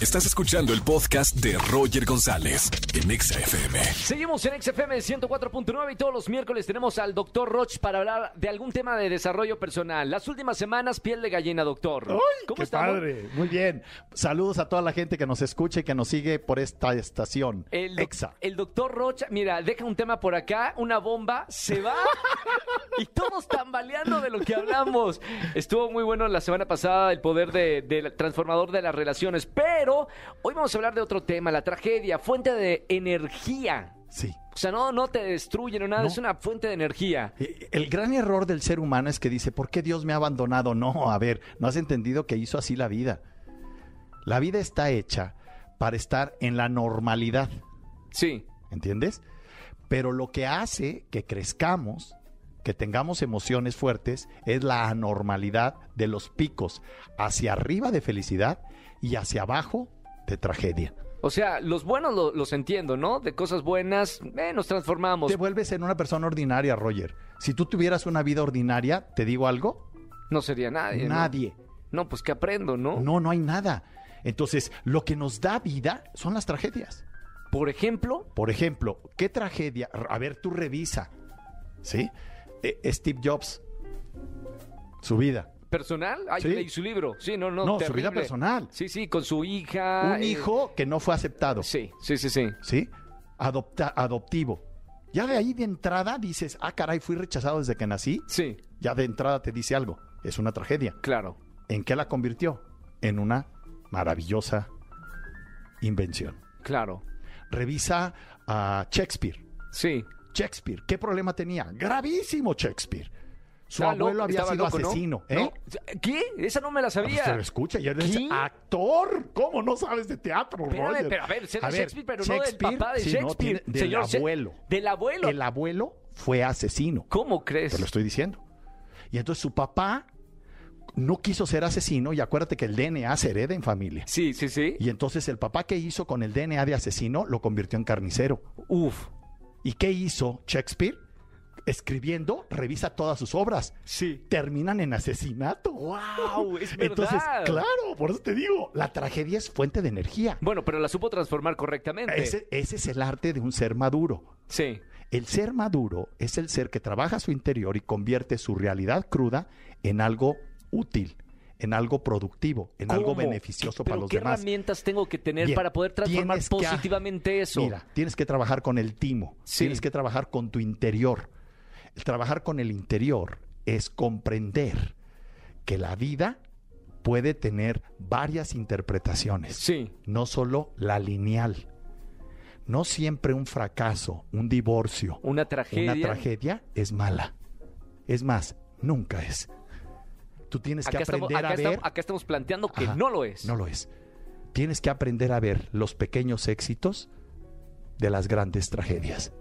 Estás escuchando el podcast de Roger González en Exa FM. Seguimos en XFM 104.9 y todos los miércoles tenemos al doctor Roch para hablar de algún tema de desarrollo personal. Las últimas semanas, piel de gallina, doctor. ¡Ay, ¿Cómo qué estamos? padre! Muy bien. Saludos a toda la gente que nos escucha y que nos sigue por esta estación. El, Exa. el doctor Rocha, mira, deja un tema por acá, una bomba, se va y todos tambaleando de lo que hablamos. Estuvo muy bueno la semana pasada el poder de- del transformador de las relaciones, pero hoy vamos a hablar de otro tema, la tragedia, fuente de energía. Sí. O sea, no, no te destruyen o nada, No. es una fuente de energía. Eh, El gran error del ser humano es que dice, ¿por qué Dios me ha abandonado? No, a ver, no has entendido que hizo así la vida. La vida está hecha para estar en la normalidad, Sí, ¿entiendes? Pero lo que hace que crezcamos, que tengamos emociones fuertes, es la anormalidad de los picos hacia arriba de felicidad y hacia abajo de tragedia. o sea, los buenos lo- los entiendo, ¿no? De cosas buenas, eh, nos transformamos. Te vuelves en una persona ordinaria, Roger. Si tú tuvieras una vida ordinaria, ¿te digo algo? No sería nadie. ¿no? Nadie. No, pues que aprendo, ¿no? No, no hay nada. Entonces, lo que nos da vida son las tragedias. Por ejemplo, Por ejemplo, ¿qué tragedia? A ver, tú revisa. ¿Sí? Eh, Steve Jobs. Su vida. Personal. Ay, Sí. leí su libro. Sí, no, no. No, su vida personal. Sí, sí, con su hija. Un eh, hijo que no fue aceptado. Sí, sí, sí, sí. ¿Sí? Adopta, adoptivo. Ya de ahí de entrada dices, ah, caray, fui rechazado desde que nací. Sí, Ya de entrada te dice algo. Es una tragedia. claro. ¿En qué la convirtió? En una maravillosa invención. Claro. Revisa a Shakespeare. Sí. Shakespeare, ¿qué problema tenía? Gravísimo Shakespeare. Su abuelo loco, había estaba sido loco, ¿no? asesino. ¿eh? ¿No? ¿Qué? Esa no me la sabía. Se lo escucha y eres ¿Qué? actor. ¿Cómo no sabes de teatro, Espérame, Roger? pero a ver, A ver, Shakespeare, pero no del papá de sí, no, Shakespeare. tiene- del Señor Sha- abuelo. Del abuelo. El abuelo fue asesino. ¿Cómo crees? Te lo estoy diciendo. Y entonces su papá no quiso ser asesino y acuérdate que el DNA se hereda en familia. Sí, sí, sí. Y entonces el papá que hizo con el DNA de asesino lo convirtió en carnicero. Uf. ¿Y qué hizo Shakespeare? Escribiendo, revisa todas sus obras. Sí. Terminan en asesinato. ¡Wow! Es verdad. Entonces, claro, por eso te digo, la tragedia es fuente de energía. Bueno, pero la supo transformar correctamente. Ese, ese es el arte de un ser maduro. Sí. El ser maduro es el ser que trabaja su interior y convierte su realidad cruda en algo útil, en algo productivo, en algo beneficioso ¿Pero para los ¿Qué demás. herramientas tengo que tener Bien, para poder transformar que- positivamente eso? Mira, tienes que trabajar con el timo, Sí. tienes que trabajar con tu interior. El trabajar con el interior es comprender que la vida puede tener varias interpretaciones, Sí. no solo la lineal. No siempre un fracaso, un divorcio, Una tragedia. una tragedia es mala. Es más, nunca es. Tú tienes que estamos, aprender acá a ver. estamos- acá estamos planteando que Ajá, no lo es. No lo es. Tienes que aprender a ver los pequeños éxitos de las grandes tragedias.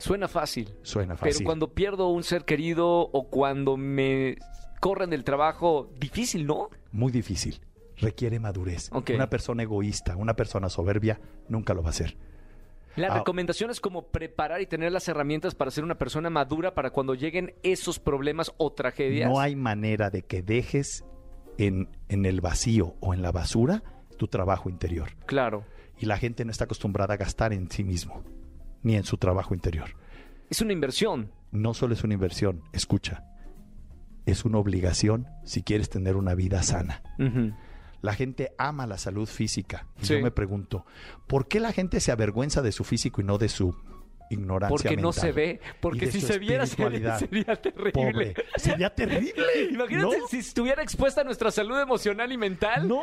Suena fácil. Suena fácil. Pero cuando pierdo un ser querido o cuando me corren del trabajo, difícil, ¿no? Muy difícil. Requiere madurez. Una persona egoísta, una persona soberbia, nunca lo va a hacer. La Ah. recomendación es como preparar y tener las herramientas para ser una persona madura para cuando lleguen esos problemas o tragedias. No hay manera de que dejes en, en el vacío o en la basura tu trabajo interior. Claro. Y la gente no está acostumbrada a gastar en sí mismo, ni en su trabajo interior. Es una inversión. No solo es una inversión, escucha, es una obligación si quieres tener una vida sana. La gente ama la salud física. Sí. yo me pregunto, ¿por qué la gente se avergüenza de su físico y no de su ignorancia Porque no se ve. Porque si se viera sería, terrible. Pobre. Sería terrible. Imagínate ¿no? si estuviera expuesta a nuestra salud emocional y mental. No.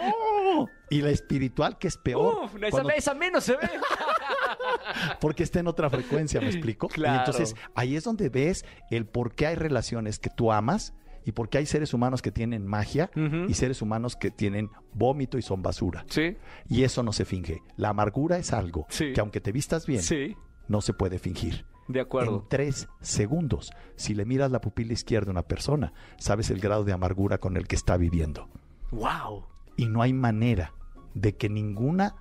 Y la espiritual, que es peor. Uf, esa, cuando- esa menos se ve. porque está en otra frecuencia, ¿me explico? Claro. Y entonces ahí es donde ves el por qué hay relaciones que tú amas y por qué hay seres humanos que tienen magia y seres humanos que tienen vómito y son basura. Sí, Y eso no se finge. La amargura es algo Sí. que aunque te vistas bien, sí, no se puede fingir. de acuerdo. En tres segundos, si le miras la pupila izquierda a una persona, sabes el grado de amargura con el que está viviendo. Wow. Y no hay manera de que ninguna,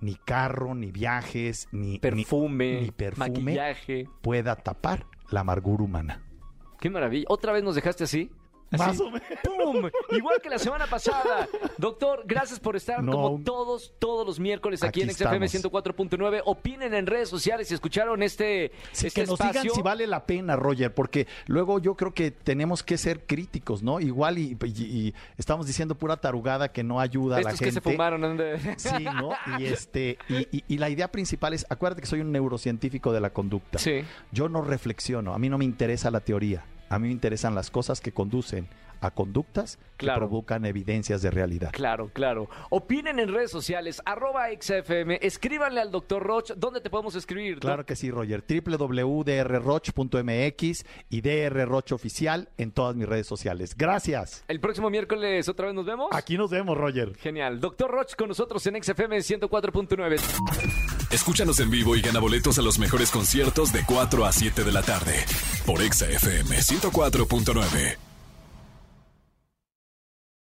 ni carro, ni viajes, ni ni- Perfume, ni perfume maquillaje. pueda tapar la amargura humana. Qué maravilla. ¿Otra vez nos dejaste así? Más o menos. ¡Pum! Igual que la semana pasada. Doctor, gracias por estar No, como todos, todos los miércoles aquí, Aquí en XFM estamos. 104.9. Opinen en redes sociales si escucharon este, Sí, este que nos digan si vale la pena, Roger, porque luego yo creo que tenemos que ser críticos, ¿no? Igual y, y- y estamos diciendo pura tarugada que no ayuda a la Estos que gente. se fumaron. Sí, ¿no? Y este, y, y- y la idea principal es, acuérdate que soy un neurocientífico de la conducta. Sí. Yo no reflexiono, a mí no me interesa la teoría, a mí me interesan las cosas que conducen a conductas Claro. que provocan evidencias de realidad. Claro, claro. Opinen en redes sociales, arroba XFM, escríbanle al doctor Roch. ¿Dónde te podemos escribir? Claro que sí, Roger. www.drroch.mx y drroch oficial en todas mis redes sociales. Gracias. El próximo miércoles otra vez nos vemos. Aquí nos vemos, Roger. Genial. Doctor Roch con nosotros en XFM 104.9. Escúchanos en vivo y gana boletos a los mejores conciertos de 4 a 7 de la tarde por Exa FM 104.9.